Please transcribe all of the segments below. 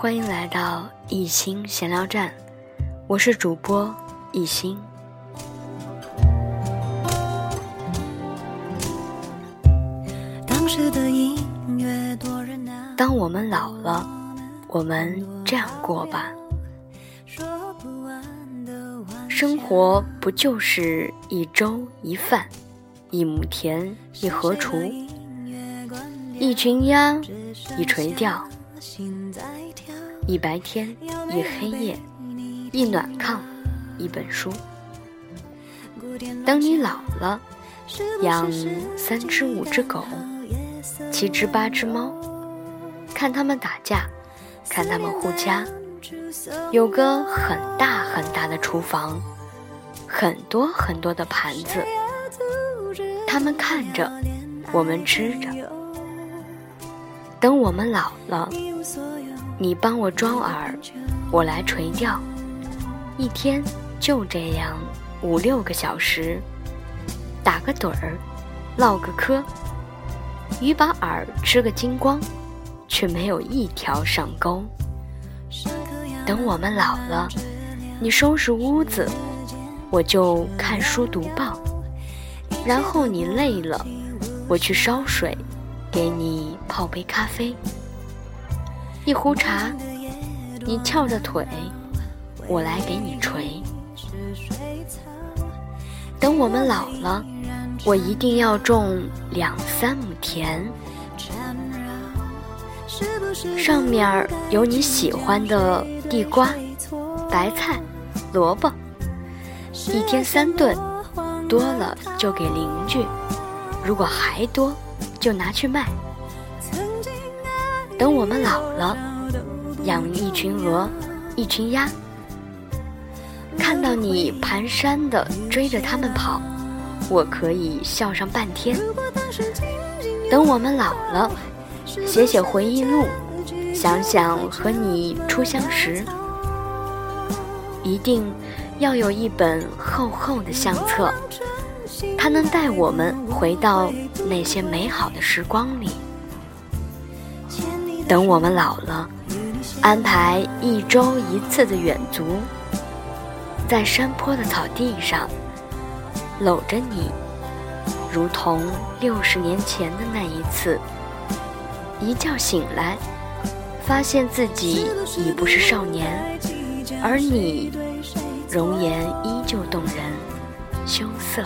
欢迎来到一心闲聊站，我是主播一心。当我们老了，我们这样过吧。生活不就是一粥一饭，一亩田一荷锄，一群鸭一垂钓，一白天一黑夜，一暖炕一本书。等你老了，养三只五只狗，七只八只猫，看他们打架，看他们护家。有个很大很大的厨房，很多很多的盘子，他们看着，我们吃着。等我们老了，你帮我装饵，我来垂钓，一天就这样五六个小时，打个盹儿，唠个嗑，鱼把饵吃个精光，却没有一条上钩。等我们老了，你收拾屋子，我就看书读报；然后你累了，我去烧水，给你泡杯咖啡，一壶茶，你翘着腿，我来给你捶。等我们老了，我一定要种两三亩田。上面有你喜欢的地瓜、白菜、萝卜，一天三顿，多了就给邻居，如果还多，就拿去卖。等我们老了，养一群鹅，一群鸭，看到你蹒跚的追着它们跑，我可以笑上半天。等我们老了。写写回忆录，想想和你初相识，一定要有一本厚厚的相册，它能带我们回到那些美好的时光里。等我们老了，安排一周一次的远足，在山坡的草地上，搂着你，如同六十年前的那一次。一觉醒来，发现自己已不是少年，而你容颜依旧动人，羞涩。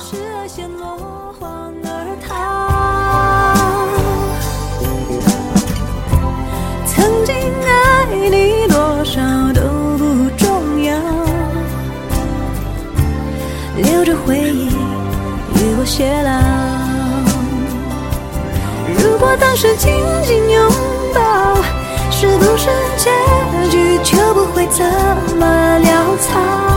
我当时紧紧拥抱是不是结局就不会这么潦草。